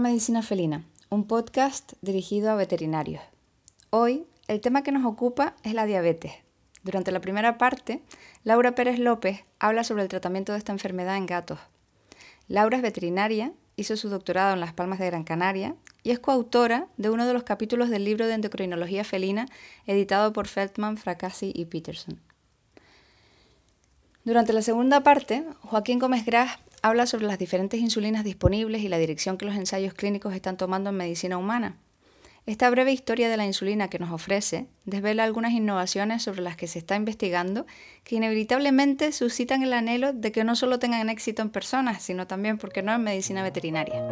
Medicina Felina, un podcast dirigido a veterinarios. Hoy, el tema que nos ocupa es la diabetes. Durante la primera parte, Laura Pérez López habla sobre el tratamiento de esta enfermedad en gatos. Laura es veterinaria, hizo su doctorado en Las Palmas de Gran Canaria y es coautora de uno de los capítulos del libro de endocrinología felina editado por Feldman, Fracassi y Peterson. Durante la segunda parte, Joaquín Gómez Gras habla sobre las diferentes insulinas disponibles y la dirección que los ensayos clínicos están tomando en medicina humana. Esta breve historia de la insulina que nos ofrece desvela algunas innovaciones sobre las que se está investigando que inevitablemente suscitan el anhelo de que no solo tengan éxito en personas, sino también, porque no, en medicina veterinaria.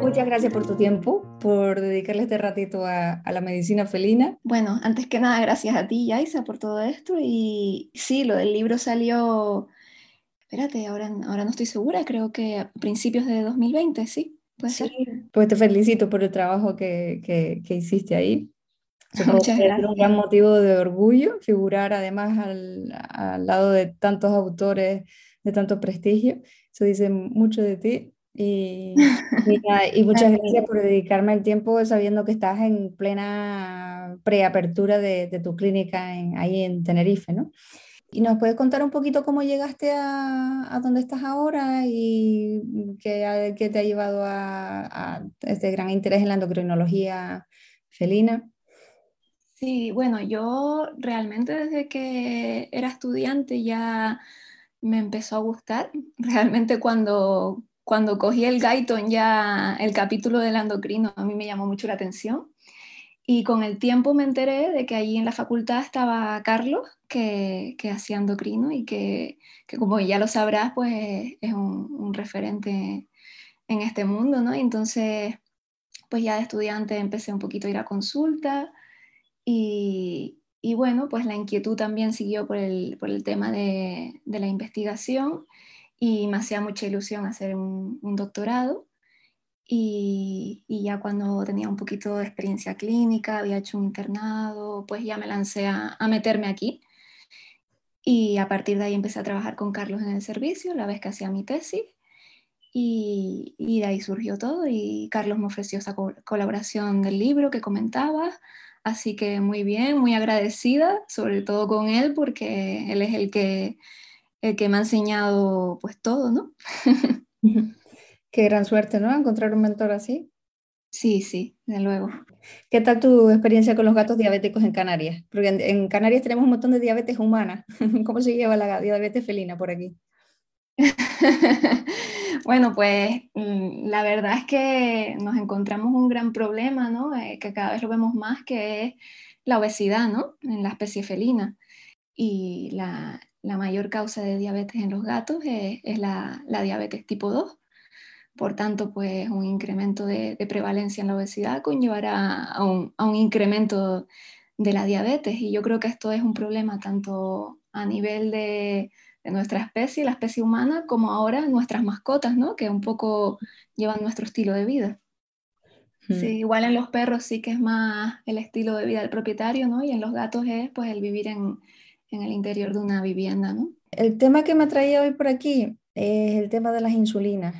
Muchas gracias por tu tiempo, por dedicarle este ratito a, la medicina felina. Bueno, antes que nada, gracias a ti, Yaisa, por todo esto. Y sí, lo del libro salió, espérate, ahora, ahora no estoy segura, creo que a principios de 2020, ¿sí? ¿Puede sí, pues te felicito por el trabajo que, que, hiciste ahí. Muchas gracias. Es un gran motivo de orgullo figurar además al, al lado de tantos autores de tanto prestigio. Eso dice mucho de ti y, y, muchas gracias por dedicarme el tiempo sabiendo que estás en plena preapertura de, de tu clínica en, ahí en Tenerife, ¿no? ¿Y nos puedes contar un poquito cómo llegaste a, a dónde estás ahora y qué, qué te ha llevado a, a, este gran interés en la endocrinología felina? Sí, bueno, yo realmente desde que era estudiante ya me empezó a gustar. Realmente cuando, cuando cogí el Gaiton ya el capítulo del endocrino a mí me llamó mucho la atención y con el tiempo me enteré de que allí en la facultad estaba Carlos que, que hacía endocrino y que, que, como ya lo sabrás pues es un, referente en este mundo, ¿no? entonces pues ya de estudiante empecé un poquito a ir a consulta y, y bueno, pues la inquietud también siguió por el, por el tema de, de la investigación y me hacía mucha ilusión hacer un, doctorado. Y, ya cuando tenía un poquito de experiencia clínica, había hecho un internado, pues ya me lancé a, meterme aquí. Y a partir de ahí empecé a trabajar con Carlos en el servicio, la vez que hacía mi tesis. Y, de ahí surgió todo y Carlos me ofreció esa colaboración del libro que comentaba. Así que muy bien, muy agradecida, sobre todo con él, porque él es el que el que me ha enseñado pues todo, ¿no? Qué gran suerte, ¿no? Encontrar un mentor así. Sí, sí, de luego. ¿Qué tal tu experiencia con los gatos diabéticos en Canarias? Porque en, Canarias tenemos un montón de diabetes humanas. ¿Cómo se lleva la diabetes felina por aquí? bueno, pues mm, la verdad es que nos encontramos un gran problema, ¿no? Eh, que cada vez lo vemos más, que es la obesidad, ¿no? En la especie felina. Y la, la mayor causa de diabetes en los gatos es, la, diabetes tipo 2. Por tanto, pues un incremento de, prevalencia en la obesidad conllevará a un, incremento de la diabetes. Y yo creo que esto es un problema tanto a nivel de, nuestra especie, la especie humana, como ahora nuestras mascotas, ¿no? que un poco llevan nuestro estilo de vida. Hmm. Sí, igual en los perros sí que es más el estilo de vida del propietario, ¿no? Y en los gatos es pues el vivir en, en el interior de una vivienda, ¿no? El tema que me traía hoy por aquí es el tema de las insulinas,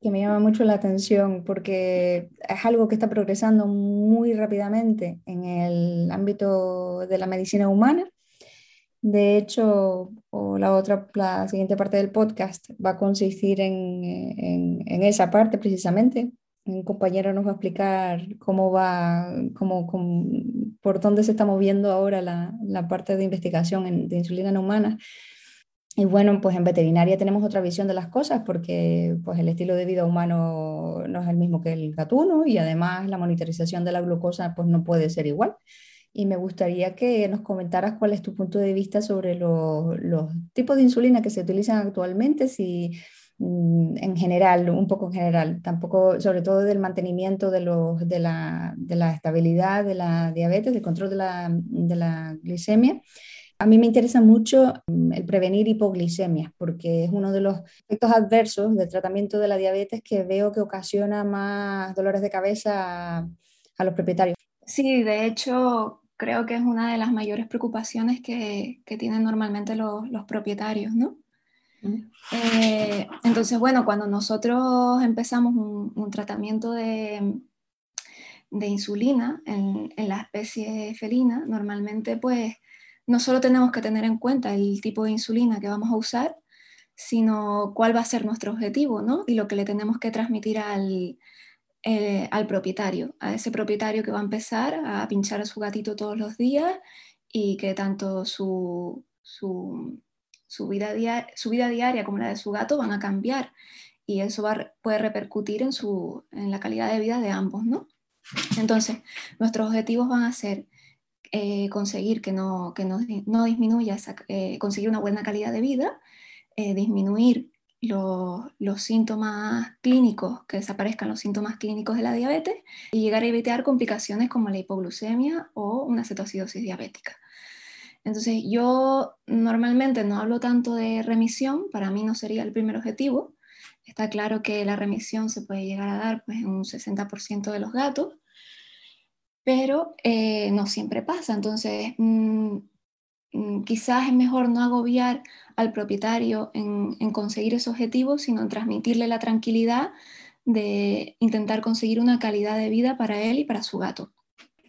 que me llama mucho la atención porque es algo que está progresando muy rápidamente en el ámbito de la medicina humana. De hecho, la otra, la siguiente parte del podcast va a consistir en, en, en esa parte precisamente, un compañero nos va a explicar cómo va, cómo, por dónde se está moviendo ahora la, la parte de investigación de insulina en humanas. Y bueno, pues en veterinaria tenemos otra visión de las cosas porque pues el estilo de vida humano no es el mismo que el gatuno y además la monitorización de la glucosa pues no puede ser igual. Y me gustaría que nos comentaras cuál es tu punto de vista sobre los, los tipos de insulina que se utilizan actualmente, si en general, un poco en general, tampoco, sobre todo del mantenimiento de, los, de, la, de la estabilidad de la diabetes, del control de la, de la glicemia. A mí me interesa mucho mm, el prevenir hipoglicemia, porque es uno de los efectos adversos del tratamiento de la diabetes que veo que ocasiona más dolores de cabeza a, a los propietarios. Sí, de hecho, creo que es una de las mayores preocupaciones que, que tienen normalmente los, los propietarios, ¿no? Eh, entonces, bueno, cuando nosotros empezamos un, tratamiento de, de insulina en, la especie felina, normalmente pues no solo tenemos que tener en cuenta el tipo de insulina que vamos a usar, sino cuál va a ser nuestro objetivo, ¿no? Y lo que le tenemos que transmitir al, eh, al propietario, a ese propietario que va a empezar a pinchar a su gatito todos los días y que tanto su, su, su, vida, su vida diaria como la de su gato van a cambiar y eso va, puede repercutir en, su, en la calidad de vida de ambos, ¿no? Entonces, nuestros objetivos van a ser eh, conseguir que no, que no, no disminuya, eh, conseguir una buena calidad de vida, disminuir los, síntomas clínicos, que desaparezcan los síntomas clínicos de la diabetes y llegar a evitar complicaciones como la hipoglucemia o una cetoacidosis diabética. Entonces, yo normalmente no hablo tanto de remisión, para mí no sería el primer objetivo. Está claro que la remisión se puede llegar a dar pues, en un 60% de los gatos, pero eh, no siempre pasa. Entonces, mm, Mm, quizás es mejor no agobiar al propietario en, conseguir ese objetivo, sino en transmitirle la tranquilidad de intentar conseguir una calidad de vida para él y para su gato.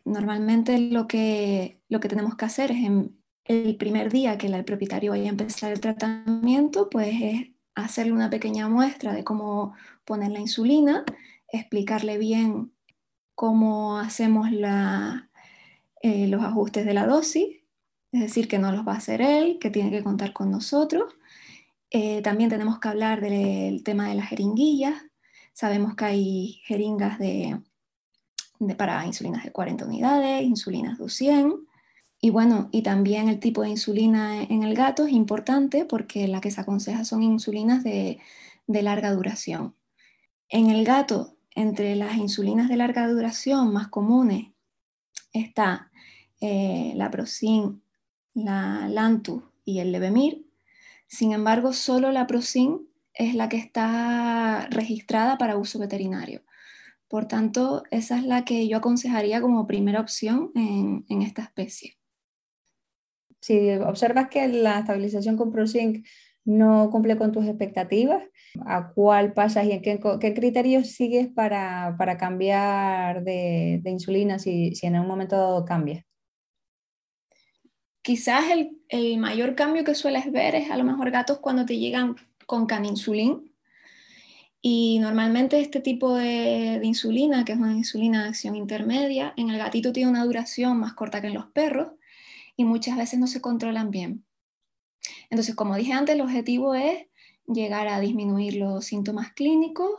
Normalmente lo que, lo que tenemos que hacer es en el primer día que el propietario vaya a empezar el tratamiento, pues es hacerle una pequeña muestra de cómo poner la insulina, explicarle bien cómo hacemos eh, los ajustes de la dosis es decir, que no los va a hacer él, que tiene que contar con nosotros. Eh, también tenemos que hablar del tema de las jeringuillas. Sabemos que hay jeringas de, para insulinas de 40 unidades, insulinas de 100. Y bueno, y también el tipo de insulina en el gato es importante porque la que se aconseja son insulinas de, larga duración. En el gato, entre las insulinas de larga duración más comunes está eh, la Procin la Lantus y el Levemir. Sin embargo, solo la Procin es la que está registrada para uso veterinario. Por tanto, esa es la que yo aconsejaría como primera opción en, esta especie. Si observas que la estabilización con Procin no cumple con tus expectativas, ¿a cuál pasas y en qué, criterios sigues para, cambiar de, insulina si, si en algún momento cambias? Quizás el, mayor cambio que sueles ver es a lo mejor gatos cuando te llegan con caninsulín. Y normalmente este tipo de, insulina, que es una insulina de acción intermedia, en el gatito tiene una duración más corta que en los perros y muchas veces no se controlan bien. Entonces, como dije antes, el objetivo es llegar a disminuir los síntomas clínicos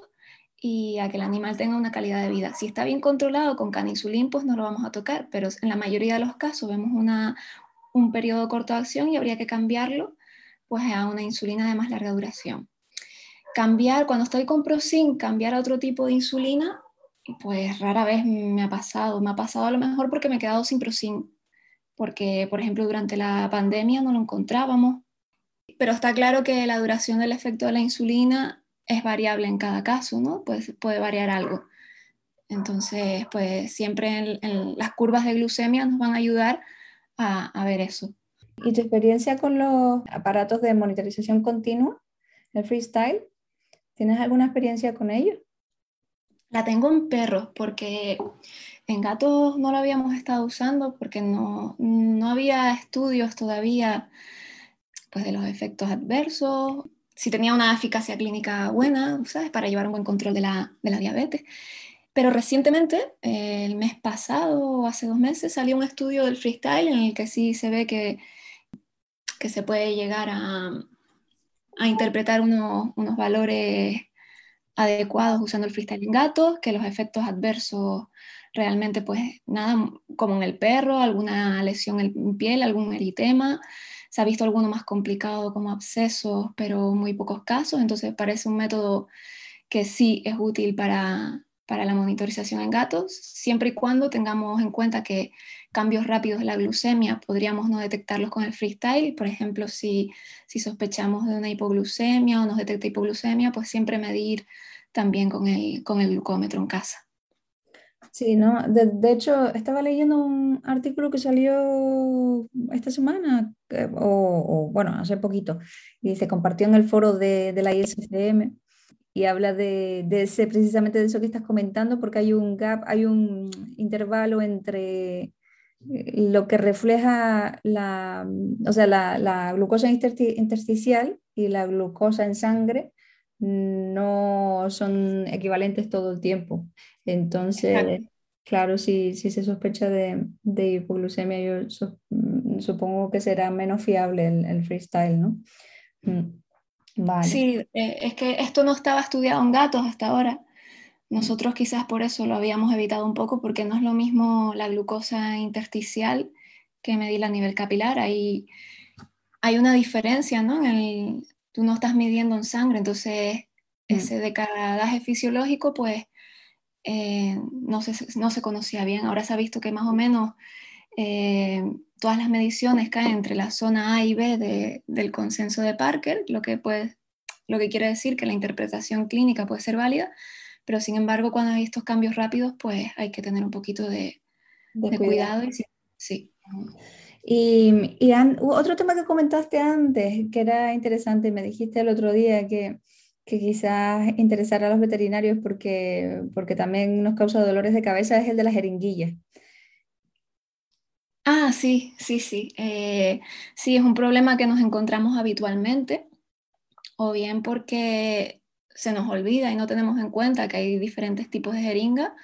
y a que el animal tenga una calidad de vida. Si está bien controlado con caninsulín, pues no lo vamos a tocar, pero en la mayoría de los casos vemos una, un periodo corto de acción y habría que cambiarlo pues, a una insulina de más larga duración. Cambiar, cuando estoy con Procin, cambiar a otro tipo de insulina, pues rara vez me ha pasado. Me ha pasado a lo mejor porque me he quedado sin Procin, porque por ejemplo durante la pandemia no lo encontrábamos. Pero está claro que la duración del efecto de la insulina es variable en cada caso, ¿no? Pues puede variar algo. Entonces, pues siempre en las curvas de glucemia nos van a ayudar a, ver eso. ¿Y tu experiencia con los aparatos de monitorización continua, el freestyle? ¿Tienes alguna experiencia con ellos? La tengo en perros porque en gatos no lo habíamos estado usando porque no, no había estudios todavía pues, de los efectos adversos, si tenía una eficacia clínica buena, ¿sabes? Para llevar un buen control de la, de la diabetes. Pero recientemente, eh, el mes pasado, hace dos meses, salió un estudio del freestyle en el que sí se ve que, que se puede llegar a, a interpretar unos valores adecuados usando el freestyle en gatos, que los efectos adversos realmente pues nada, como en el perro, alguna lesión en piel, algún eritema, se ha visto alguno más complicado como abscesos, pero muy pocos casos, entonces parece un método que sí es útil para, para la monitorización en gatos, siempre y cuando tengamos en cuenta que cambios rápidos de la glucemia podríamos no detectarlos con el freestyle. Por ejemplo, si, si sospechamos de una hipoglucemia o nos detecta hipoglucemia, pues siempre medir también con el, con el glucómetro en casa. Sí, ¿no? De, hecho, estaba leyendo un artículo que salió esta semana, o, bueno, hace poquito, y se compartió en el foro de, la ISCM y habla de, ese, precisamente de eso que estás comentando, porque hay un gap, hay un intervalo entre eh, lo que refleja la, o sea, la, glucosa intersticial y la glucosa en sangre no son equivalentes todo el tiempo. Entonces, claro, si, si se sospecha de, hipoglucemia, yo mm, supongo que será menos fiable el, freestyle, ¿no? Mm, vale. Sí, eh, es que esto no estaba estudiado en gatos hasta ahora. Nosotros quizás por eso lo habíamos evitado un poco, porque no es lo mismo la glucosa intersticial que medir a nivel capilar. Hay, hay una diferencia, ¿no? En tú no estás midiendo en sangre, entonces mm. ese decadaje fisiológico, pues eh, no, se, no se conocía bien. Ahora se ha visto que más o menos eh, todas las mediciones caen entre la zona A y B del consenso de Parker, lo que, puede, lo que quiere decir que la interpretación clínica puede ser válida, pero sin embargo cuando hay estos cambios rápidos, pues hay que tener un poquito de, cuidado. Y sí. Y, otro tema que comentaste antes, que era interesante, me dijiste el otro día que que quizás interesara a los veterinarios porque, porque también nos causa dolores de cabeza es el de las jeringuillas. Ah, sí, sí, sí. Eh, sí, es un problema que nos encontramos habitualmente, o bien porque se nos olvida y no tenemos en cuenta que hay diferentes tipos de jeringa,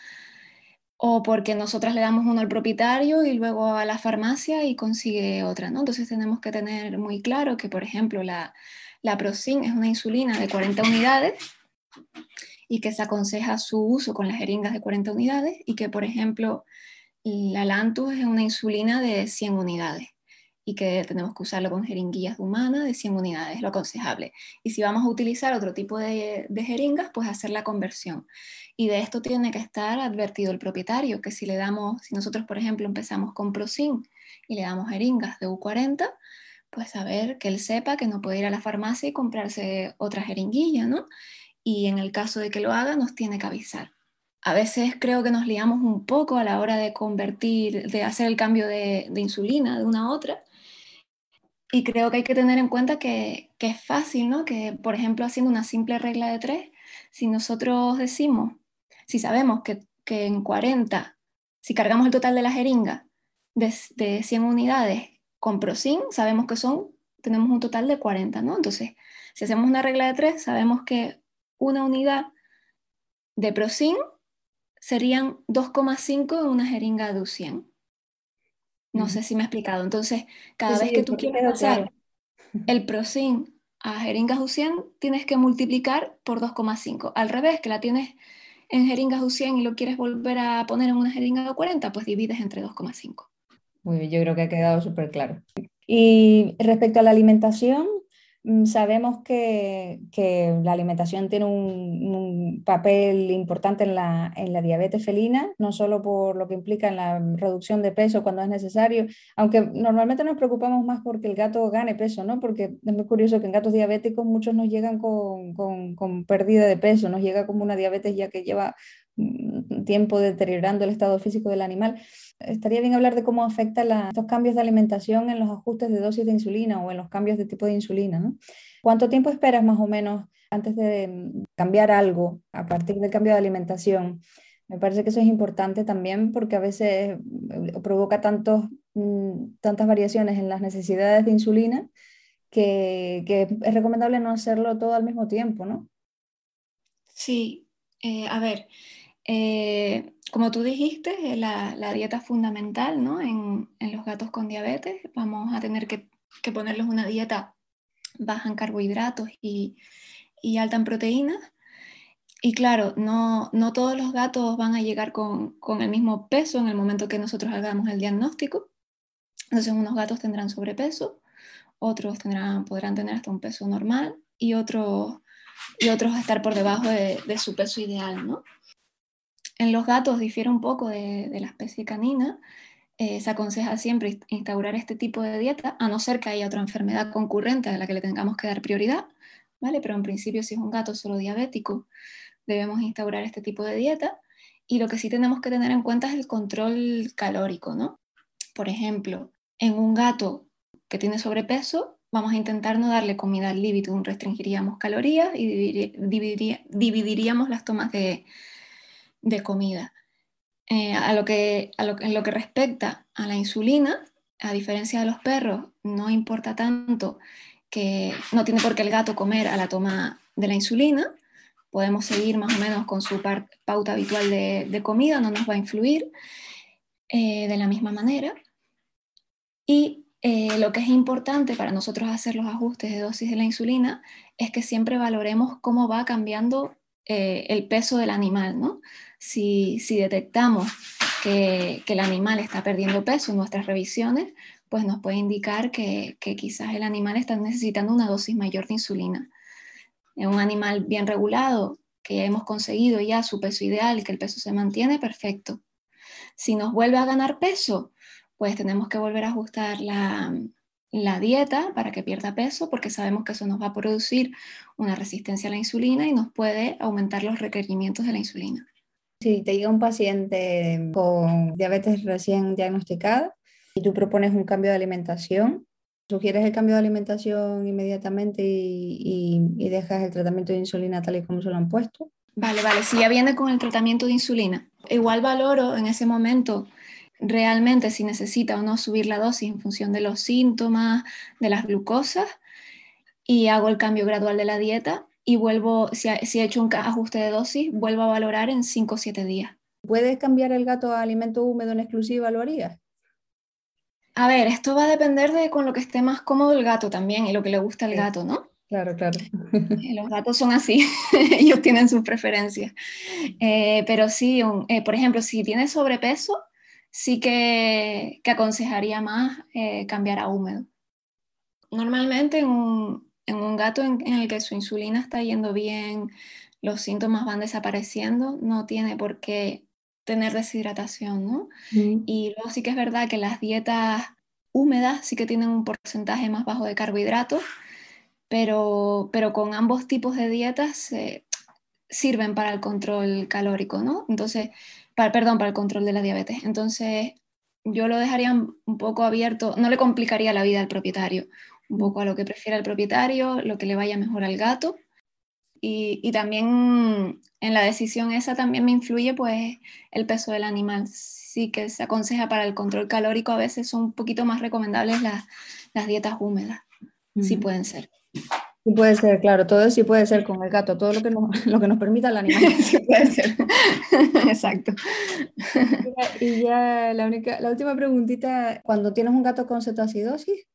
o porque nosotras le damos uno al propietario y luego a la farmacia y consigue otra, ¿no? Entonces tenemos que tener muy claro que, por ejemplo, la, la Procin es una insulina de 40 unidades y que se aconseja su uso con las jeringas de 40 unidades y que, por ejemplo, la Lantus es una insulina de 100 unidades y que tenemos que usarlo con jeringuillas humanas de 100 unidades, lo aconsejable. Y si vamos a utilizar otro tipo de, jeringas, pues hacer la conversión. Y de esto tiene que estar advertido el propietario, que si le damos, si nosotros, por ejemplo, empezamos con Procin y le damos jeringas de U40, pues saber que él sepa que no puede ir a la farmacia y comprarse otra jeringuilla, ¿no? Y en el caso de que lo haga, nos tiene que avisar. A veces creo que nos liamos un poco a la hora de convertir, de hacer el cambio de, insulina de una a otra. Y creo que hay que tener en cuenta que, es fácil, ¿no? Que, por ejemplo, haciendo una simple regla de tres, si nosotros decimos, si sabemos que, en 40, si cargamos el total de la jeringa de, de 100 unidades con Procin sabemos que son, tenemos un total de 40, ¿no? Entonces, si hacemos una regla de 3, sabemos que una unidad de Procin serían 2,5 en una jeringa de U100. No sé si me he explicado. Entonces, cada vez que tú quieres pasar el Procin a jeringas U100, tienes que multiplicar por 2,5. Al revés, que la tienes en jeringas U100 y lo quieres volver a poner en una jeringa de 40, pues divides entre 2,5. Muy bien, yo creo que ha quedado súper claro. Y respecto a la alimentación, sabemos que, la alimentación tiene un, papel importante en la, diabetes felina, no solo por lo que implica en la reducción de peso cuando es necesario, aunque normalmente nos preocupamos más porque el gato gane peso, ¿no? Porque es muy curioso que en gatos diabéticos muchos nos llegan con, con pérdida de peso, nos llega como una diabetes ya que lleva mm, tiempo deteriorando el estado físico del animal estaría bien hablar de cómo afectan estos cambios de alimentación en los ajustes de dosis de insulina o en los cambios de tipo de insulina. ¿no? ¿Cuánto tiempo esperas más o menos antes de mm, cambiar algo a partir del cambio de alimentación? Me parece que eso es importante también porque a veces mm, provoca tantos, mm, tantas variaciones en las necesidades de insulina que, es recomendable no hacerlo todo al mismo tiempo, ¿no? Sí, eh, a ver, eh, como tú dijiste, la, la dieta es fundamental ¿no? en, en, los gatos con diabetes. Vamos a tener que, que, ponerles una dieta baja en carbohidratos y, y alta en proteínas. Y claro, no, no, todos los gatos van a llegar con, con, el mismo peso en el momento que nosotros hagamos el diagnóstico. Entonces, unos gatos tendrán sobrepeso, otros tendrán, podrán tener hasta un peso normal y otros, y otros estar por debajo de, de su peso ideal, ¿no? En los gatos difiere un poco de, la especie canina. Eh, se aconseja siempre instaurar este tipo de dieta, a no ser que haya otra enfermedad concurrente a la que le tengamos que dar prioridad, ¿vale? Pero en principio, si es un gato solo diabético, debemos instaurar este tipo de dieta. y lo que sí tenemos que tener en cuenta es el control calórico, ¿no? Por ejemplo, en un gato que tiene sobrepeso, vamos a intentar no darle comida al libitum, restringiríamos calorías y dividiríamos las tomas de, comida. Eh, a lo que, en lo que respecta a la insulina, a diferencia de los perros, no importa tanto que no tiene por qué el gato comer a la toma de la insulina, podemos seguir más o menos con su pauta habitual de, comida, no nos va a influir eh, de la misma manera. Y eh, lo que es importante para nosotros hacer los ajustes de dosis de la insulina es que siempre valoremos cómo va cambiando el peso del animal. ¿no? Si, detectamos que, el animal está perdiendo peso en nuestras revisiones, pues nos puede indicar que, que quizás el animal está necesitando una dosis mayor de insulina. En un animal bien regulado, que hemos conseguido ya su peso ideal y que el peso se mantiene, perfecto. Si nos vuelve a ganar peso, pues tenemos que volver a ajustar la, dieta para que pierda peso, porque sabemos que eso nos va a producir una resistencia a la insulina y nos puede aumentar los requerimientos de la insulina. Si te llega un paciente con diabetes recién diagnosticada y tú propones un cambio de alimentación, sugieres el cambio de alimentación inmediatamente y, y, dejas el tratamiento de insulina tal y como se lo han puesto. Vale, vale, si ya viene con el tratamiento de insulina, igual valoro en ese momento realmente si necesita o no subir la dosis en función de los síntomas, de las glucosas, y hago el cambio gradual de la dieta y vuelvo, si, he hecho un ajuste de dosis, vuelvo a valorar en 5 o 7 días. ¿Puedes cambiar el gato a alimento húmedo en exclusiva? ¿Lo harías? A ver, esto va a depender de con lo que esté más cómodo el gato también y lo que le gusta al gato, ¿no? Claro, claro. Eh, los gatos son así, ellos tienen sus preferencias. Eh, pero sí, eh, por ejemplo, si tiene sobrepeso, sí que, aconsejaría más eh, cambiar a húmedo. Normalmente en un, gato en, el que su insulina está yendo bien, los síntomas van desapareciendo, no tiene por qué tener deshidratación, ¿no? Y luego sí que es verdad que las dietas húmedas sí que tienen un porcentaje más bajo de carbohidratos, pero, con ambos tipos de dietas eh, sirven para el control calórico, ¿no? Entonces, perdón, para el control de la diabetes. Entonces, yo lo dejaría un poco abierto, no le complicaría la vida al propietario, un poco a lo que prefiera el propietario, lo que le vaya mejor al gato. Y, también en la decisión esa también me influye pues el peso del animal. Sí que se aconseja para el control calórico, a veces son un poquito más recomendables las, dietas húmedas, sí pueden ser. Sí puede ser, claro, todo sí puede ser con el gato, todo lo que nos, lo que nos permita el animal. Sí puede ser. Exacto. Y ya la, única, la última preguntita, cuando tienes un gato con cetoacidosis,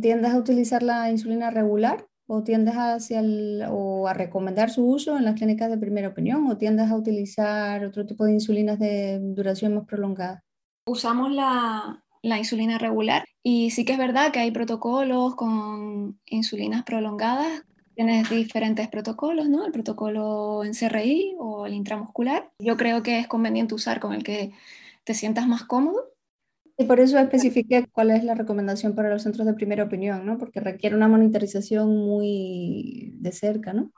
¿tiendes a utilizar la insulina regular o tiendes hacia o a recomendar su uso en las clínicas de primera opinión o tiendes a utilizar otro tipo de insulinas de duración más prolongada? Usamos la, la insulina regular. Y sí que es verdad que hay protocolos con insulinas prolongadas. Tienes diferentes protocolos, ¿no? El protocolo en CRI o el intramuscular. Yo creo que es conveniente usar con el que te sientas más cómodo. Y por eso especifique cuál es la recomendación para los centros de primera opinión, ¿no? Porque requiere una monitorización muy de cerca, ¿no?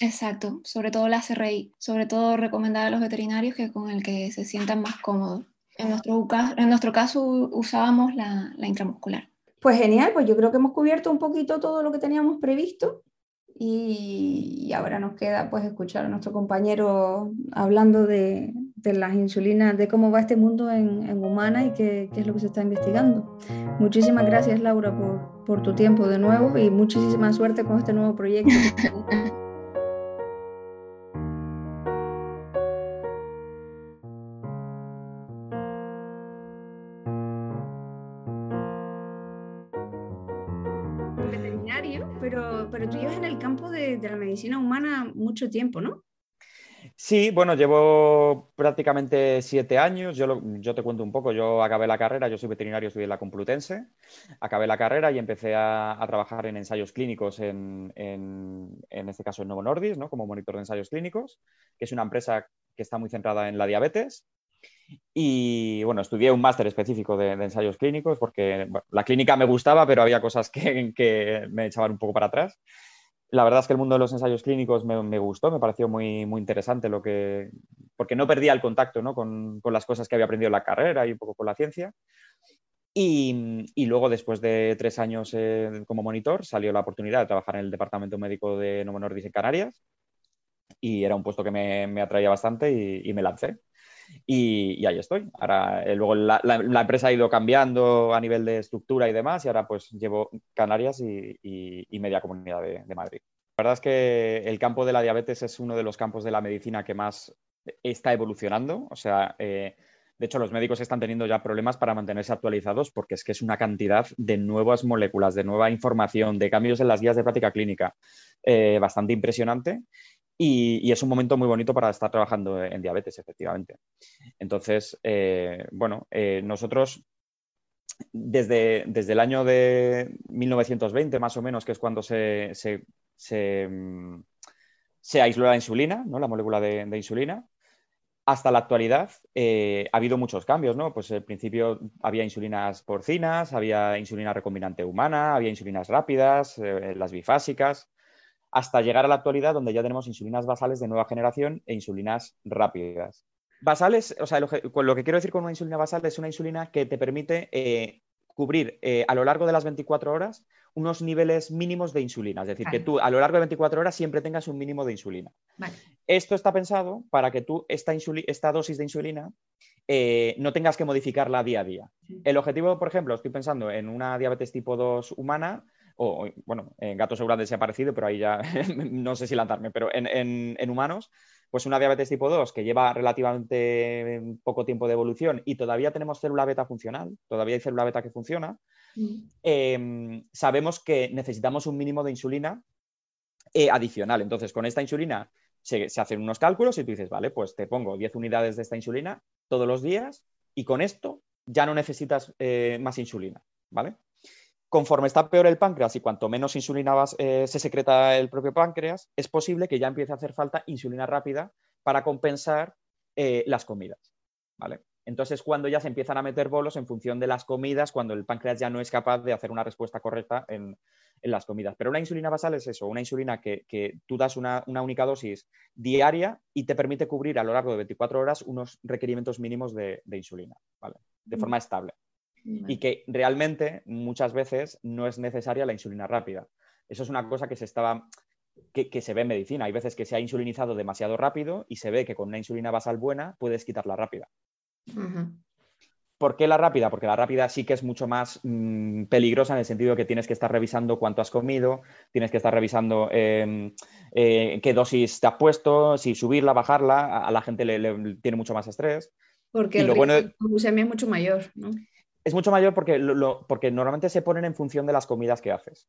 Exacto, sobre todo la CRI, sobre todo recomendar a los veterinarios que con el que se sientan más cómodos. En nuestro, en nuestro caso usábamos la, intramuscular. Pues genial, pues yo creo que hemos cubierto un poquito todo lo que teníamos previsto y, ahora nos queda pues escuchar a nuestro compañero hablando de, las insulinas, de cómo va este mundo en, en humana y qué, qué, es lo que se está investigando. Muchísimas gracias Laura por, por tu tiempo de nuevo y muchísima suerte con este nuevo proyecto. pero tú llevas en el campo de, la medicina humana mucho tiempo, ¿no? Sí, bueno, llevo prácticamente siete años. Yo, te cuento un poco. Yo acabé la carrera, yo soy veterinario, estudié en la Complutense. Acabé la carrera y empecé a, trabajar en ensayos clínicos, en, en, este caso en Novo Nordis, ¿no? como monitor de ensayos clínicos, que es una empresa que está muy centrada en la diabetes. Y bueno, estudié un máster específico de, ensayos clínicos porque la clínica me gustaba, pero había cosas que, me echaban un poco para atrás. La verdad es que el mundo de los ensayos clínicos me, gustó, me pareció muy, muy interesante lo que, porque no perdía el contacto con, las cosas que había aprendido en la carrera y un poco con la ciencia. Y, luego, después de tres años eh, como monitor, salió la oportunidad de trabajar en el Departamento Médico de Novo Nordisk en Canarias y era un puesto que me, atraía bastante y, me lancé. Y, ahí estoy. Ahora, eh, luego la, empresa ha ido cambiando a nivel de estructura y demás, y ahora pues llevo Canarias y, media comunidad de, Madrid. La verdad es que el campo de la diabetes es uno de los campos de la medicina que más está evolucionando. O sea, eh, de hecho, los médicos están teniendo ya problemas para mantenerse actualizados porque es que es una cantidad de nuevas moléculas, de nueva información, de cambios en las guías de práctica clínica eh, bastante impresionante. Y, es un momento muy bonito para estar trabajando en diabetes, efectivamente. Entonces, eh, bueno, eh, nosotros desde, desde, el año de 1920, más o menos, que es cuando se, se, mm, aisló la insulina, ¿no? la molécula de, insulina, hasta la actualidad eh, ha habido muchos cambios, ¿no? Pues al principio había insulinas porcinas, había insulina recombinante humana, había insulinas rápidas, las bifásicas, hasta llegar a la actualidad donde ya tenemos insulinas basales de nueva generación e insulinas rápidas. Basales, o sea, lo que, quiero decir con una insulina basal es una insulina que te permite eh, cubrir eh, a lo largo de las 24 horas unos niveles mínimos de insulina. Es decir, que tú a lo largo de 24 horas siempre tengas un mínimo de insulina. Esto está pensado para que tú esta, esta dosis de insulina eh, no tengas que modificarla día a día. El objetivo, por ejemplo, estoy pensando en una diabetes tipo 2 humana, o bueno, en gatos seguramente se ha parecido, pero ahí ya no sé si lanzarme, pero en, humanos, pues una diabetes tipo 2 que lleva relativamente poco tiempo de evolución y todavía tenemos célula beta funcional, todavía hay célula beta que funciona, mm. em, sabemos que necesitamos un mínimo de insulina eh, adicional. Entonces, con esta insulina se, hacen unos cálculos y tú dices, vale, pues te pongo 10 unidades de esta insulina todos los días y con esto ya no necesitas eh, más insulina, ¿vale? Conforme está peor el páncreas y cuanto menos insulina eh, se secreta el propio páncreas, es posible que ya empiece a hacer falta insulina rápida para compensar eh, las comidas. ¿vale? Entonces, cuando ya se empiezan a meter bolos en función de las comidas, cuando el páncreas ya no es capaz de hacer una respuesta correcta en, las comidas. Pero una insulina basal es eso, una insulina que, tú das una, única dosis diaria y te permite cubrir a lo largo de 24 horas unos requerimientos mínimos de, de insulina, ¿vale? de forma estable y que realmente muchas veces no es necesaria la insulina rápida. Eso es una cosa que se estaba que, se ve en medicina. Hay veces que se ha insulinizado demasiado rápido y se ve que con una insulina basal buena puedes quitarla rápida. ¿Por qué la rápida? Porque la rápida sí que es mucho más mm, peligrosa en el sentido que tienes que estar revisando cuánto has comido, tienes que estar revisando em, eh, qué dosis te has puesto, si subirla, bajarla, a, la gente le, tiene mucho más estrés. Porque el riesgo de es mucho mayor, ¿no? Es mucho mayor porque, porque normalmente se ponen en función de las comidas que haces.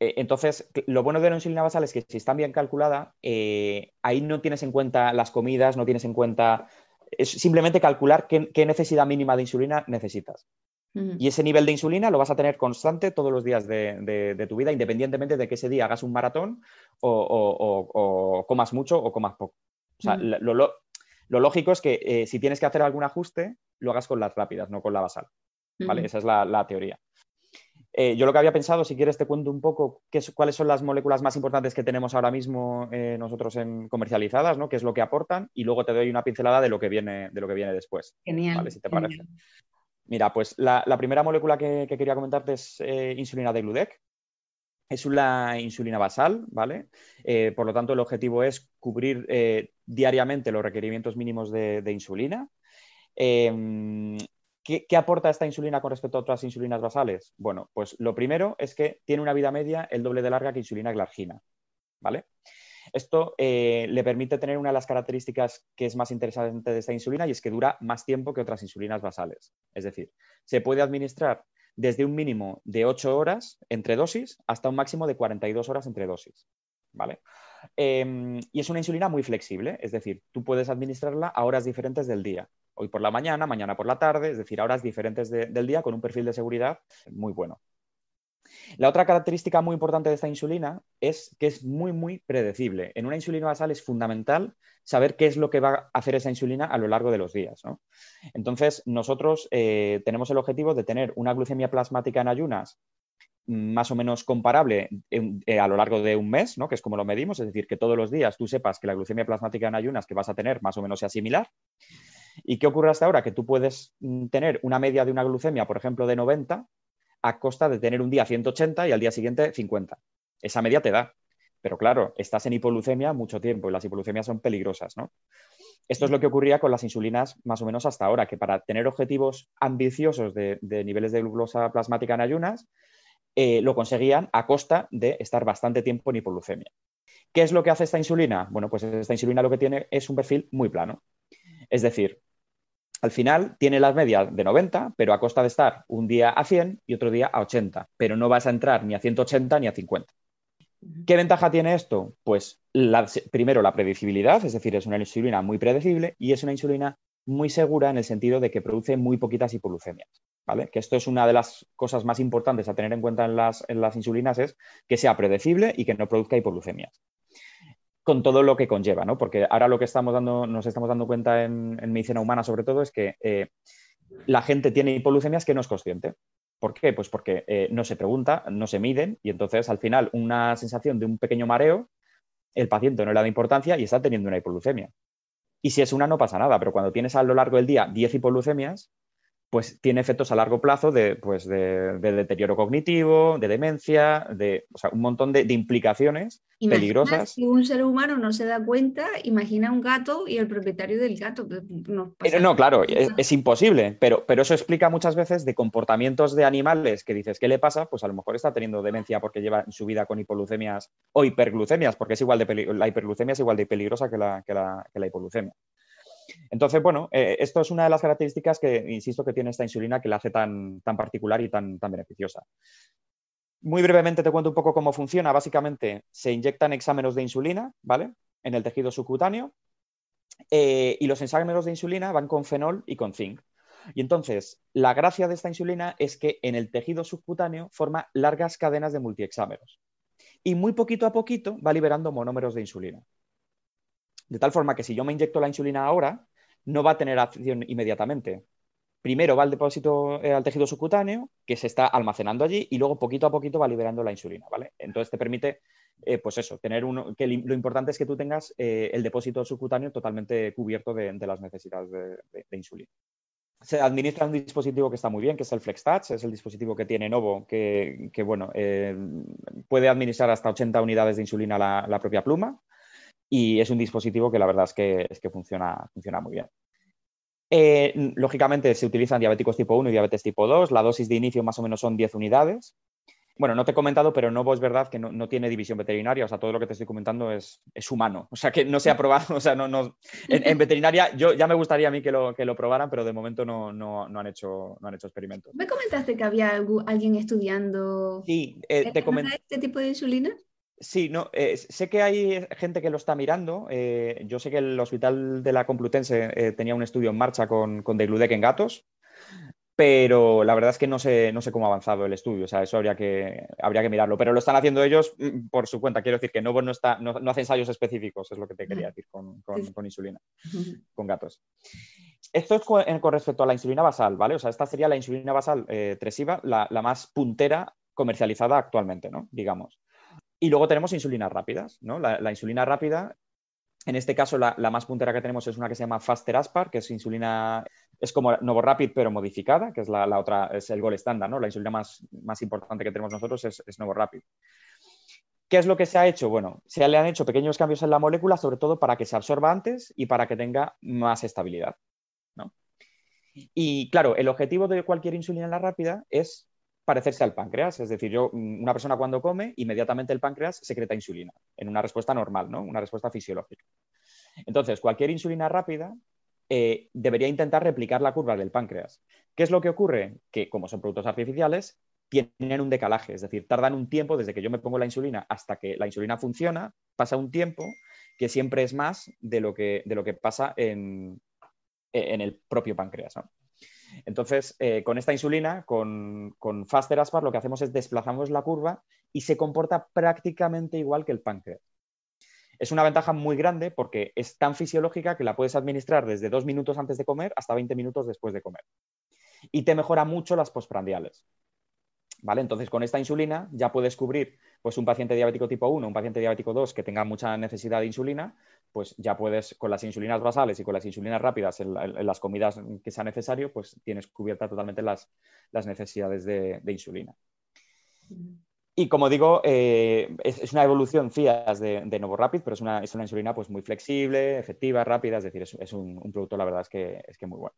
Eh, entonces, lo bueno de la insulina basal es que si están bien calculada, eh, ahí no tienes en cuenta las comidas, no tienes en cuenta, es simplemente calcular qué, necesidad mínima de insulina necesitas. Y ese nivel de insulina lo vas a tener constante todos los días de, tu vida, independientemente de que ese día hagas un maratón o, comas mucho o comas poco. O sea, lo, lo lógico es que eh, si tienes que hacer algún ajuste, lo hagas con las rápidas, no con la basal. ¿vale? Esa es la, teoría. Eh, yo lo que había pensado, si quieres te cuento un poco qué, cuáles son las moléculas más importantes que tenemos ahora mismo eh, nosotros en comercializadas, ¿no? qué es lo que aportan, y luego te doy una pincelada de lo que viene, de lo que viene después. Genial. Si te parece. Mira, pues la, primera molécula que, quería comentarte es insulina de Gludec, es una insulina basal, ¿vale? Eh, por lo tanto, el objetivo es cubrir eh, diariamente los requerimientos mínimos de, insulina. Em, ¿qué, aporta esta insulina con respecto a otras insulinas basales? Bueno, pues lo primero es que tiene una vida media el doble de larga que insulina glargina, ¿vale? Esto eh, le permite tener una de las características que es más interesante de esta insulina y es que dura más tiempo que otras insulinas basales. Es decir, se puede administrar desde un mínimo de 8 horas entre dosis hasta un máximo de 42 horas entre dosis. ¿Vale? Em, y es una insulina muy flexible, es decir, tú puedes administrarla a horas diferentes del día. Hoy por la mañana, mañana por la tarde, es decir, horas diferentes del día con un perfil de seguridad muy bueno. La otra característica muy importante de esta insulina es que es muy, muy predecible. En una insulina basal es fundamental saber qué es lo que va a hacer esa insulina a lo largo de los días. Entonces, nosotros eh, tenemos el objetivo de tener una glucemia plasmática en ayunas más o menos comparable eh, a lo largo de un mes, ¿no? que es como lo medimos, es decir, que todos los días tú sepas que la glucemia plasmática en ayunas que vas a tener más o menos sea similar. ¿Y qué ocurre hasta ahora? Que tú puedes mm, tener una media de una glucemia, por ejemplo, de 90 a costa de tener un día 180 y al día siguiente 50. Esa media te da. Pero claro, estás en hipoglucemia mucho tiempo y las hipoglucemias son peligrosas, ¿no? Esto es lo que ocurría con las insulinas más o menos hasta ahora, que para tener objetivos ambiciosos de, niveles de glucosa plasmática en ayunas, eh, lo conseguían a costa de estar bastante tiempo en hipoglucemia. ¿Qué es lo que hace esta insulina? Bueno, pues esta insulina lo que tiene es un perfil muy plano. Es decir, al final tiene las medias de 90, pero a costa de estar un día a 100 y otro día a 80, pero no vas a entrar ni a 180 ni a 50. ¿Qué ventaja tiene esto? Pues primero la predecibilidad, es decir, es una insulina muy predecible y es una insulina muy segura en el sentido de que produce muy poquitas hipoglucemias. ¿vale? Que esto es una de las cosas más importantes a tener en cuenta en las, insulinas, es que sea predecible y que no produzca hipoglucemias. Con todo lo que conlleva, ¿no? Porque ahora lo que estamos dando, nos estamos dando cuenta en, medicina humana, sobre todo, es que eh, la gente tiene hipoglucemias que no es consciente. ¿Por qué? Pues porque eh, no se pregunta, no se miden y entonces al final una sensación de un pequeño mareo, el paciente no le da importancia y está teniendo una hipoglucemia. Y si es una no pasa nada, pero cuando tienes a lo largo del día 10 hipoglucemias, pues tiene efectos a largo plazo de, pues de, deterioro cognitivo, de demencia, de un montón de, implicaciones peligrosas. Si un ser humano no se da cuenta, imagina un gato y el propietario del gato. No, no claro, es, imposible, pero, pero eso explica muchas veces de comportamientos de animales que dices, ¿qué le pasa? Pues a lo mejor está teniendo demencia porque lleva su vida con hipoglucemias o hiperglucemias, porque es igual de la hiperglucemia es igual de peligrosa que la, que la, que la hipoglucemia. Entonces, bueno, eh, esto es una de las características que, insisto, que tiene esta insulina que la hace tan, tan particular y tan, tan beneficiosa. Muy brevemente te cuento un poco cómo funciona. Básicamente, se inyectan exámenes de insulina, ¿vale? En el tejido subcutáneo. Eh, y los exámenes de insulina van con fenol y con zinc. Y entonces, la gracia de esta insulina es que en el tejido subcutáneo forma largas cadenas de multiexámeros. Y muy poquito a poquito va liberando monómeros de insulina. De tal forma que si yo me inyecto la insulina ahora, no va a tener acción inmediatamente. Primero va al depósito eh, al tejido subcutáneo, que se está almacenando allí, y luego poquito a poquito va liberando la insulina, ¿vale? Entonces te permite, eh, pues eso, tener uno, que lo importante es que tú tengas eh, el depósito subcutáneo totalmente cubierto de, las necesidades de, insulina. Se administra un dispositivo que está muy bien, que es el FlexTouch, es el dispositivo que tiene Novo, que, bueno, puede administrar hasta 80 unidades de insulina la propia pluma y es un dispositivo que la verdad es que, es que funciona, funciona muy bien. Eh, lógicamente se utilizan diabéticos tipo 1 y diabetes tipo 2. La dosis de inicio más o menos son 10 unidades. Bueno, no te he comentado, pero Novo es verdad que no, tiene división veterinaria, o sea, todo lo que te estoy comentando es, es humano, o sea, que no se ha probado, o sea, no, no en, veterinaria yo ya me gustaría a mí que lo, que lo probaran, pero de momento no, no, no han, hecho, no han hecho experimentos. ¿Me comentaste que había alguien estudiando sí, eh, te este tipo de insulina? Sí, no, eh, sé que hay gente que lo está mirando. Eh, yo sé que el Hospital de la Complutense eh, tenía un estudio en marcha con, con Degludec en gatos, pero la verdad es que no sé, no sé cómo ha avanzado el estudio. O sea, eso habría que, habría que mirarlo. Pero lo están haciendo ellos mm, por su cuenta. Quiero decir que no, no, está, no, hace ensayos específicos, es lo que te quería decir con, insulina, con gatos. Esto es con, respecto a la insulina basal, ¿vale? O sea, esta sería la insulina basal tresiva, la, la más puntera comercializada actualmente, ¿no? Digamos. Y luego tenemos insulinas rápidas, ¿no? La, insulina rápida, en este caso la, más puntera que tenemos es una que se llama Faster Aspar, que es insulina, es como Novorapid pero modificada, que es la, otra, es el gol estándar, ¿no? La insulina más, más importante que tenemos nosotros es, es Novorapid. ¿Qué es lo que se ha hecho? Bueno, se le han hecho pequeños cambios en la molécula, sobre todo para que se absorba antes y para que tenga más estabilidad. ¿no? Y claro, el objetivo de cualquier insulina en la rápida es parecerse al páncreas. Es decir, yo, mm, una persona cuando come, inmediatamente el páncreas secreta insulina, en una respuesta normal, ¿no? Una respuesta fisiológica. Entonces, cualquier insulina rápida eh, debería intentar replicar la curva del páncreas. ¿Qué es lo que ocurre? Que como son productos artificiales, tienen un decalaje, es decir, tardan un tiempo desde que yo me pongo la insulina hasta que la insulina funciona, pasa un tiempo que siempre es más de lo que, de lo que pasa en, en el propio páncreas. ¿no? Entonces, eh, con esta insulina, con, Faster Aspar, lo que hacemos es desplazamos la curva y se comporta prácticamente igual que el páncreas. Es una ventaja muy grande porque es tan fisiológica que la puedes administrar desde dos minutos antes de comer hasta 20 minutos después de comer. Y te mejora mucho las postprandiales. ¿Vale? Entonces, con esta insulina ya puedes cubrir pues, un paciente diabético tipo 1, un paciente diabético 2 que tenga mucha necesidad de insulina, pues ya puedes, con las insulinas basales y con las insulinas rápidas en, las comidas que sea necesario, pues tienes cubierta totalmente las, necesidades de, insulina. Y como digo, eh, es, una evolución CIAS de, de NovoRapid, pero es una, es una insulina pues, muy flexible, efectiva, rápida, es decir, es, un, un, producto, la verdad, es que, es que muy bueno.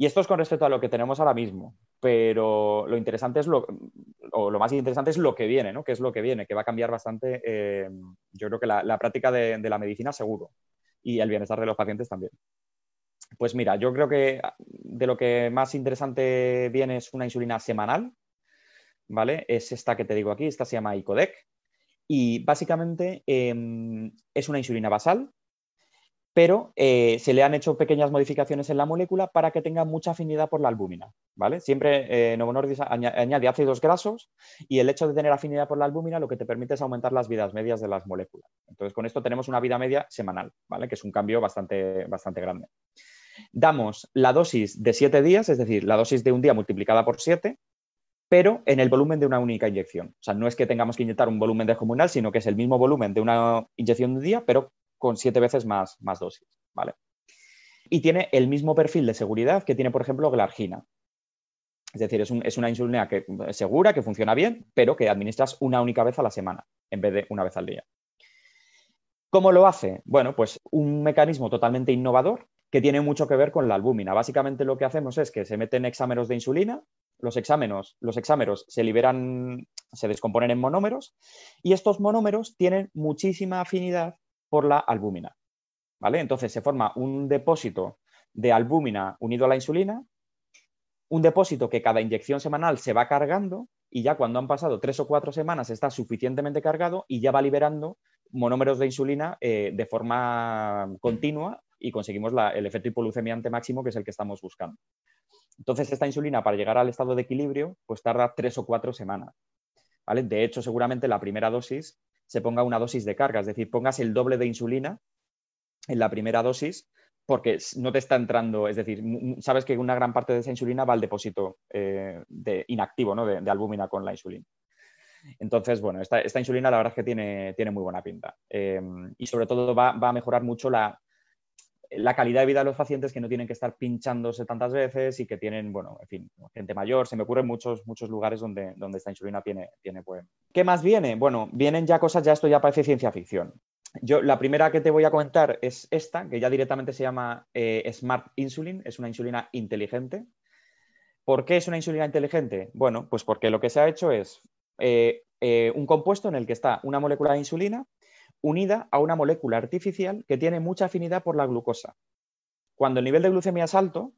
Y esto es con respecto a lo que tenemos ahora mismo, pero lo interesante es lo, o lo más interesante es lo que viene, ¿no? ¿Qué es lo que viene? Que va a cambiar bastante, eh, yo creo que la, práctica de, la medicina seguro y el bienestar de los pacientes también. Pues mira, yo creo que de lo que más interesante viene es una insulina semanal, ¿vale? Es esta que te digo aquí, esta se llama ICODEC y básicamente em, es una insulina basal pero eh, se le han hecho pequeñas modificaciones en la molécula para que tenga mucha afinidad por la albúmina. ¿vale? Siempre eh, Novo añade ácidos grasos y el hecho de tener afinidad por la albúmina lo que te permite es aumentar las vidas medias de las moléculas. Entonces, con esto tenemos una vida media semanal, ¿vale? que es un cambio bastante, bastante grande. Damos la dosis de siete días, es decir, la dosis de un día multiplicada por siete, pero en el volumen de una única inyección. O sea, no es que tengamos que inyectar un volumen descomunal, sino que es el mismo volumen de una inyección de un día, pero con siete veces más, dosis. ¿vale? Y tiene el mismo perfil de seguridad que tiene, por ejemplo, Glargina. Es decir, es, una insulina que, segura, que funciona bien, pero que administras una única vez a la semana en vez de una vez al día. ¿Cómo lo hace? Bueno, pues un mecanismo totalmente innovador que tiene mucho que ver con la albúmina. Básicamente lo que hacemos es que se meten hexámeros de insulina, los hexámeros, los hexámeros se liberan, se descomponen en monómeros y estos monómeros tienen muchísima afinidad por la albúmina. ¿vale? Entonces se forma un depósito de albúmina unido a la insulina, un depósito que cada inyección semanal se va cargando y ya cuando han pasado tres o cuatro semanas está suficientemente cargado y ya va liberando monómeros de insulina eh, de forma continua y conseguimos el efecto hipoglucemiante máximo que es el que estamos buscando. Entonces, esta insulina para llegar al estado de equilibrio, pues tarda tres o cuatro semanas. ¿vale? De hecho, seguramente la primera dosis se ponga una dosis de carga, es decir, pongas el doble de insulina en la primera dosis porque no te está entrando, es decir, sabes que una gran parte de esa insulina va al depósito eh, de inactivo ¿no? de, albúmina con la insulina. Entonces, bueno, esta, insulina la verdad es que tiene, tiene muy buena pinta. Eh, y sobre todo va, a mejorar mucho la, la, calidad de vida de los pacientes que no tienen que estar pinchándose tantas veces y que tienen, bueno, en fin, gente mayor. Se me ocurren muchos, muchos lugares donde, donde esta insulina tiene, tiene pues. ¿Qué más viene? Bueno, vienen ya cosas, ya esto ya parece ciencia ficción. Yo, la primera que te voy a comentar es esta, que ya directamente se llama eh, Smart Insulin, es una insulina inteligente. ¿Por qué es una insulina inteligente? Bueno, pues porque lo que se ha hecho es eh, eh, un compuesto en el que está una molécula de insulina unida a una molécula artificial que tiene mucha afinidad por la glucosa. Cuando el nivel de glucemia es alto,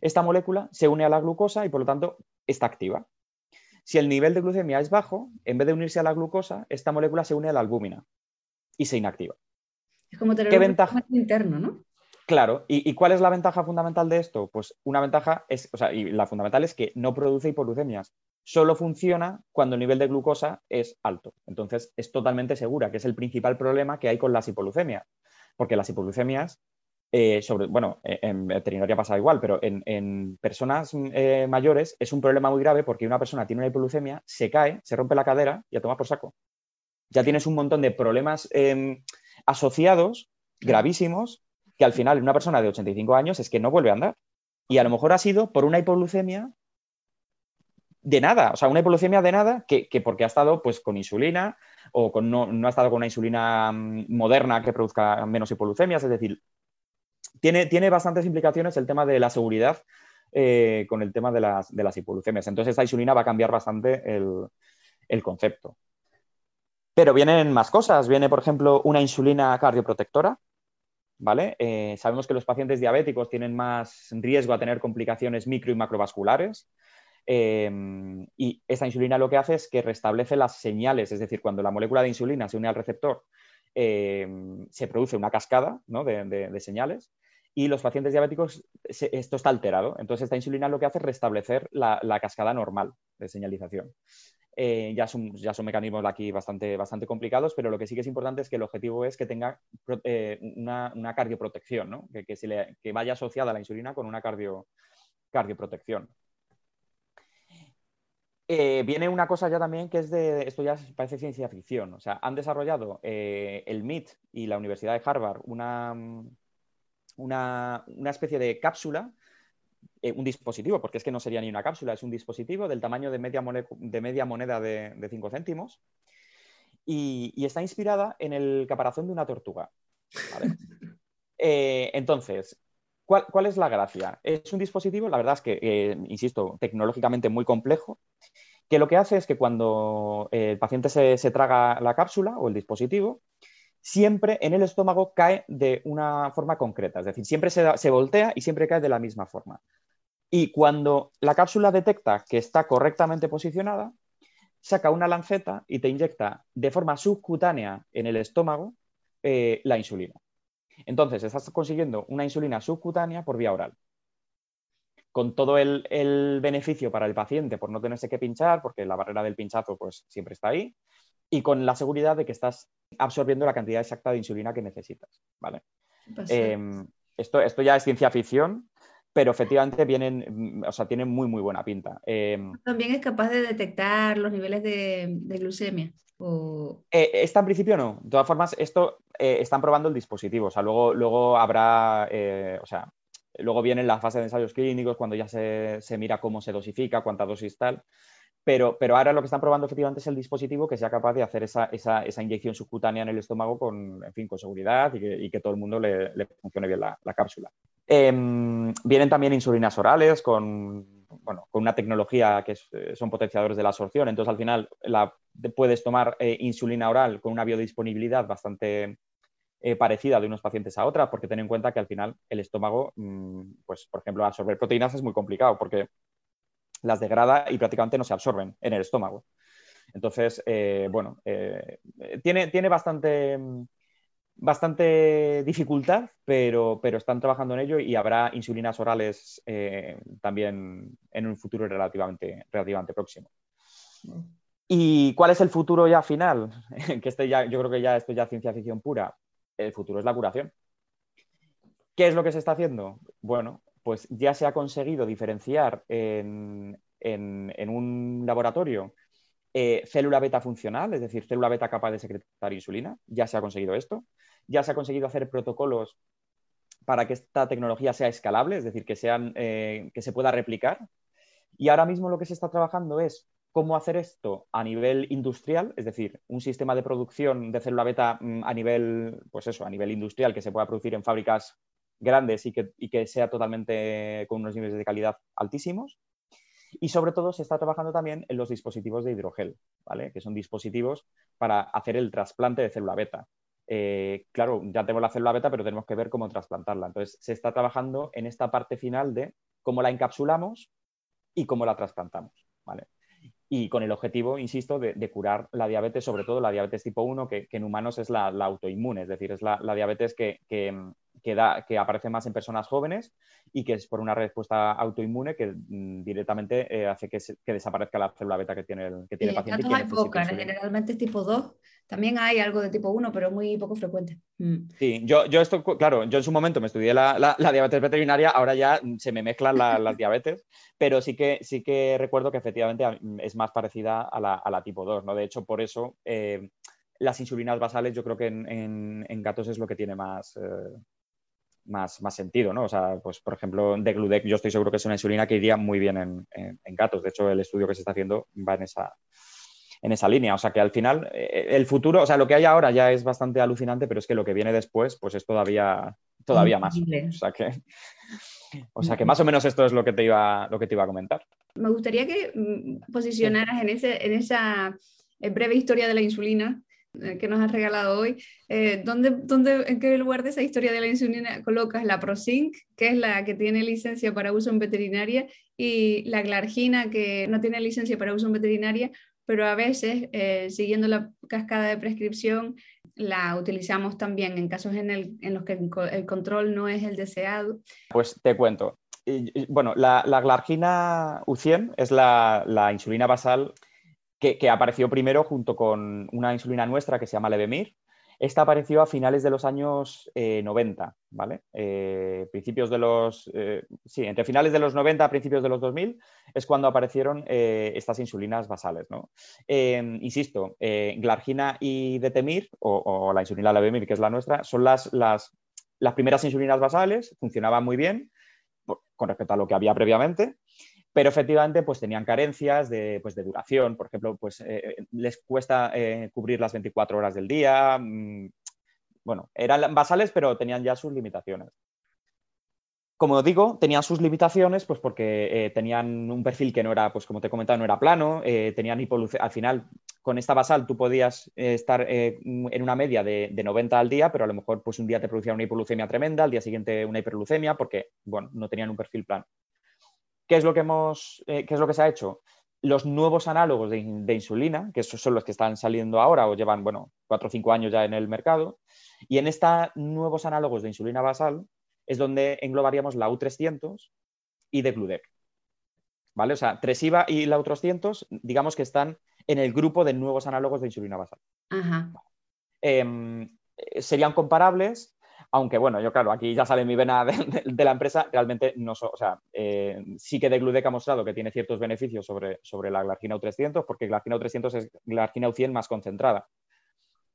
esta molécula se une a la glucosa y por lo tanto está activa. Si el nivel de glucemia es bajo, en vez de unirse a la glucosa, esta molécula se une a la albúmina y se inactiva. Es como tener un ventaja interno, ¿no? Claro, ¿Y, cuál es la ventaja fundamental de esto? Pues una ventaja es, o sea, y la fundamental es que no produce hipoglucemias. Solo funciona cuando el nivel de glucosa es alto. Entonces es totalmente segura, que es el principal problema que hay con las hipoglucemias. Porque las hipoglucemias, eh, sobre, bueno, eh, en veterinaria pasa igual, pero en, personas eh, mayores es un problema muy grave porque una persona tiene una hipoglucemia, se cae, se rompe la cadera y a tomar por saco ya tienes un montón de problemas em, asociados gravísimos que al final en una persona de 85 años es que no vuelve a andar. Y a lo mejor ha sido por una hipoglucemia de nada, o sea, una hipoglucemia de nada que, porque ha estado pues con insulina o con, no, ha estado con una insulina mm, moderna que produzca menos hipoglucemias, es decir, tiene, tiene bastantes implicaciones el tema de la seguridad eh, con el tema de las, de las, hipoglucemias. Entonces, esta insulina va a cambiar bastante el, el concepto. Pero vienen más cosas. Viene, por ejemplo, una insulina cardioprotectora. ¿Vale? Eh, sabemos que los pacientes diabéticos tienen más riesgo a tener complicaciones micro y macrovasculares. Em, y esta insulina lo que hace es que restablece las señales, es decir, cuando la molécula de insulina se une al receptor, em, se produce una cascada de, señales y los pacientes diabéticos esto está alterado. Entonces, esta insulina lo que hace es restablecer la cascada normal de señalización. Eh, ya, son, ya son mecanismos aquí bastante, bastante complicados, pero lo que sí que es importante es que el objetivo es que tenga eh, una, cardioprotección, ¿no? que, se le, vaya asociada la insulina con una cardio, cardioprotección. Eh, viene una cosa ya también que es de, esto ya parece ciencia ficción, o sea, han desarrollado eh, el MIT y la Universidad de Harvard una, una, especie de cápsula, eh, un dispositivo, porque es que no sería ni una cápsula, es un dispositivo del tamaño de media, de media moneda de 5 céntimos y, está inspirada en el caparazón de una tortuga. entonces, ¿cuál, es la gracia? Es un dispositivo, la verdad es que, insisto, tecnológicamente muy complejo, que lo que hace es que cuando el paciente se, traga la cápsula o el dispositivo, siempre en el estómago cae de una forma concreta, es decir, siempre se, voltea y siempre cae de la misma forma. Y cuando la cápsula detecta que está correctamente posicionada, saca una lanceta y te inyecta de forma subcutánea en el estómago eh, la insulina. Entonces, estás consiguiendo una insulina subcutánea por vía oral con todo el, beneficio para el paciente por no tenerse que pinchar, porque la barrera del pinchazo pues, siempre está ahí, y con la seguridad de que estás absorbiendo la cantidad exacta de insulina que necesitas. ¿vale? Em, esto, esto ya es ciencia ficción, pero efectivamente vienen, o sea, tienen muy, muy buena pinta. Em, También es capaz de detectar los niveles de, glucemia. Eh, esta en principio no. De todas formas, esto eh, están probando el dispositivo. O sea, luego, luego habrá, eh, o sea, Luego viene la fase de ensayos clínicos, cuando ya se, mira cómo se dosifica, cuánta dosis tal. Pero, pero, ahora lo que están probando efectivamente es el dispositivo que sea capaz de hacer esa, esa, inyección subcutánea en el estómago con, en fin, con seguridad y que, todo el mundo le, funcione bien la, cápsula. Em, vienen también insulinas orales con, bueno, con una tecnología que son potenciadores de la absorción. Entonces, al final, la, puedes tomar eh, insulina oral con una biodisponibilidad bastante, eh, parecida de unos pacientes a otras, porque ten en cuenta que al final el estómago, mm, pues por ejemplo, absorber proteínas es muy complicado porque las degrada y prácticamente no se absorben en el estómago. Entonces, eh, bueno, eh, tiene, tiene bastante, bastante dificultad, pero, pero están trabajando en ello y habrá insulinas orales también en un futuro relativamente, relativamente próximo. ¿Y cuál es el futuro ya final? que este ya, yo creo que ya esto ya es ciencia ficción pura el futuro es la curación. ¿Qué es lo que se está haciendo? Bueno, pues ya se ha conseguido diferenciar en, un laboratorio eh, célula beta funcional, es decir, célula beta capaz de secretar insulina. Ya se ha conseguido esto. Ya se ha conseguido hacer protocolos para que esta tecnología sea escalable, es decir, que, eh, que se pueda replicar. Y ahora mismo lo que se está trabajando es cómo hacer esto a nivel industrial, es decir, un sistema de producción de célula beta mm, a nivel, pues eso, a nivel industrial que se pueda producir en fábricas grandes y que, y que sea totalmente con unos niveles de calidad altísimos. Y sobre todo se está trabajando también en los dispositivos de hidrogel, ¿vale? que son dispositivos para hacer el trasplante de célula beta. Eh, claro, ya tenemos la célula beta, pero tenemos que ver cómo trasplantarla. Entonces, se está trabajando en esta parte final de cómo la encapsulamos y cómo la trasplantamos. ¿vale? Y con el objetivo, insisto, de, curar la diabetes, sobre todo la diabetes tipo 1, que, en humanos es la, autoinmune, es decir, es la, diabetes que, que, aparece más en personas jóvenes y que es por una respuesta autoinmune que mm, directamente eh, hace que, desaparezca la célula beta que tiene el, que tiene paciente. hay pocas, generalmente es tipo 2. También hay algo de tipo 1, pero muy poco frecuente. Mm. Sí, yo, yo esto, claro, yo en su momento me estudié la, diabetes veterinaria, ahora ya se me mezclan las diabetes, pero sí que, sí que recuerdo que efectivamente es más parecida a la, tipo 2, ¿no? De hecho, por eso eh, las insulinas basales yo creo que en, gatos es lo que tiene más... Eh, más, más sentido, ¿no? O sea, pues por ejemplo, de Gludec yo estoy seguro que es una insulina que iría muy bien en, en, gatos. De hecho, el estudio que se está haciendo va en esa, en esa línea. O sea que al final, eh, el futuro, o sea, lo que hay ahora ya es bastante alucinante, pero es que lo que viene después, pues es todavía, todavía más. O sea que. O sea que más o menos esto es lo que te iba, lo que te iba a comentar. Me gustaría que mm, posicionaras en, ese, en esa eh, breve historia de la insulina que nos has regalado hoy, eh, ¿dónde, dónde, ¿en qué lugar de esa historia de la insulina colocas la Prozinc, que es la que tiene licencia para uso en veterinaria, y la Glargina, que no tiene licencia para uso en veterinaria, pero a veces, eh, siguiendo la cascada de prescripción, la utilizamos también en casos en, el, en los que el control no es el deseado? Pues te cuento. Bueno, la, la Glargina U100 es la insulina basal que, apareció primero junto con una insulina nuestra que se llama Levemir. Esta apareció a finales de los años 90, eh, ¿vale? Eh, principios de los... Eh, sí, entre finales de los 90 a principios de los 2000 es cuando aparecieron estas insulinas basales, ¿no? insisto, Glargina y Detemir, o, la insulina Levemir, que es la nuestra, son las, las, las primeras insulinas basales, funcionaban muy bien con respecto a lo que había previamente, pero efectivamente pues tenían carencias de, pues, de duración, por ejemplo, pues eh, les cuesta eh, cubrir las 24 horas del día, mm, bueno, eran basales pero tenían ya sus limitaciones. Como digo, tenían sus limitaciones pues porque eh, tenían un perfil que no era, pues como te he comentado, no era plano, tenían al final con esta basal tú podías estar en una media de, de, 90 al día, pero a lo mejor pues un día te producía una hipoglucemia tremenda, al día siguiente una hiperglucemia porque, bueno, no tenían un perfil plano. ¿Qué es lo que, hemos, eh, es lo que se ha hecho? Los nuevos análogos de, insulina, que esos son los que están saliendo ahora o llevan, bueno, cuatro o cinco años ya en el mercado, y en estos nuevos análogos de insulina basal es donde englobaríamos la U300 y de Gludec. ¿Vale? O sea, Tresiva y la U300, digamos que están en el grupo de nuevos análogos de insulina basal. Em, serían comparables aunque bueno, yo claro, aquí ya sale mi vena de, la empresa, realmente no, o sea, eh, sí que de Gludec ha mostrado que tiene ciertos beneficios sobre, sobre la glargina U300, porque glargina U300 es glargina U100 más concentrada.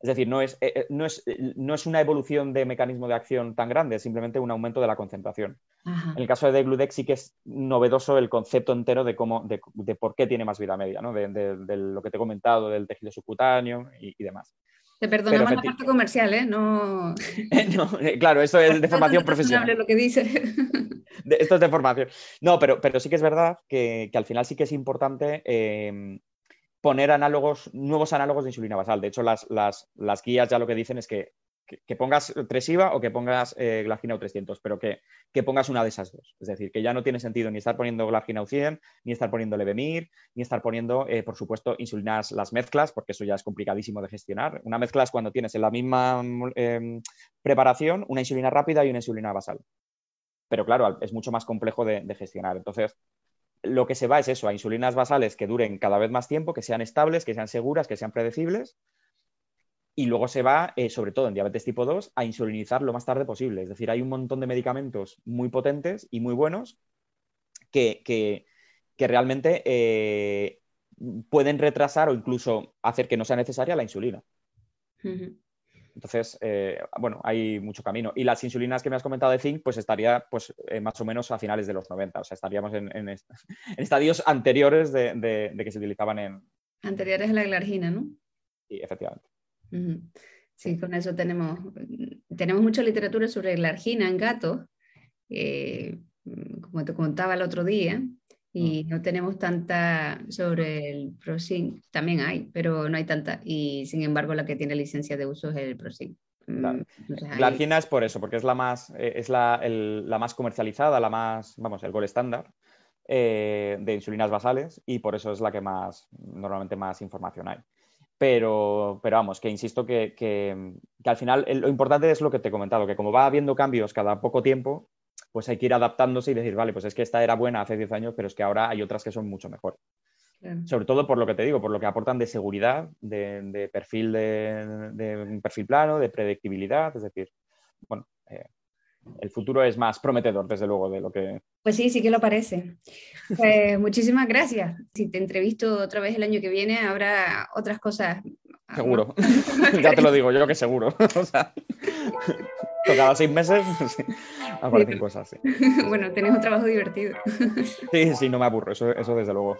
Es decir, no es, eh, eh, no, es, no es, una evolución de mecanismo de acción tan grande, es simplemente un aumento de la concentración. En el caso de Gludec sí que es novedoso el concepto entero de, cómo, de, por qué tiene más vida media, ¿no? de, lo que te he comentado del tejido subcutáneo y demás. Te perdonamos la parte comercial, ¿eh? No... Claro, esto es de formación profesional. lo que dice. esto es de formación. No, pero, pero sí que es verdad que, al final sí que es importante em, poner análogos, nuevos análogos de insulina basal. De hecho, las, las, las guías ya lo que dicen es que que, pongas Tresiva o que pongas eh, Glargina 300 pero que, pongas una de esas dos. Es decir, que ya no tiene sentido ni estar poniendo Glargina 100, ni estar poniendo Levemir, ni estar poniendo, eh, por supuesto, insulinas las mezclas, porque eso ya es complicadísimo de gestionar. Una mezcla es cuando tienes en la misma em, preparación una insulina rápida y una insulina basal. Pero claro, es mucho más complejo de, de gestionar. Entonces, lo que se va es eso, a insulinas basales que duren cada vez más tiempo, que sean estables, que sean seguras, que sean predecibles y luego se va, eh, sobre todo en diabetes tipo 2, a insulinizar lo más tarde posible. Es decir, hay un montón de medicamentos muy potentes y muy buenos que, realmente eh, pueden retrasar o incluso hacer que no sea necesaria la insulina. Entonces, eh, bueno, hay mucho camino. Y las insulinas que me has comentado de zinc, pues estaría pues, más o menos a finales de los 90. O sea, estaríamos en, estadios anteriores de, de, que se utilizaban en... Anteriores a la glargina, ¿no? Sí, efectivamente. Sí, con eso tenemos, tenemos mucha literatura sobre la argina en gatos, eh, como te contaba el otro día, y no tenemos tanta sobre el Prosin, también hay, pero no hay tanta, y sin embargo la que tiene licencia de uso es el Prosin. Mm, la argina es por eso, porque es la más, eh, es la, la más comercializada, la más, vamos, el gol estándar eh, de insulinas basales y por eso es la que más, normalmente más información hay. Pero, pero vamos, que insisto que, al final lo importante es lo que te he comentado, que como va habiendo cambios cada poco tiempo, pues hay que ir adaptándose y decir, vale, pues es que esta era buena hace 10 años, pero es que ahora hay otras que son mucho mejores. Sobre todo por lo que te digo, por lo que aportan de seguridad, de, perfil de, perfil plano, de predictibilidad, es decir, bueno, eh, el futuro es más prometedor, desde luego, de lo que... Pues sí, sí que lo parece. Pues muchísimas gracias. Si te entrevisto otra vez el año que viene, habrá otras cosas. Seguro, ya te lo digo yo que seguro. o sea, cada seis meses aparecen cosas. Sí. bueno, tenés un trabajo divertido. sí, sí, no me aburro, eso, eso desde luego.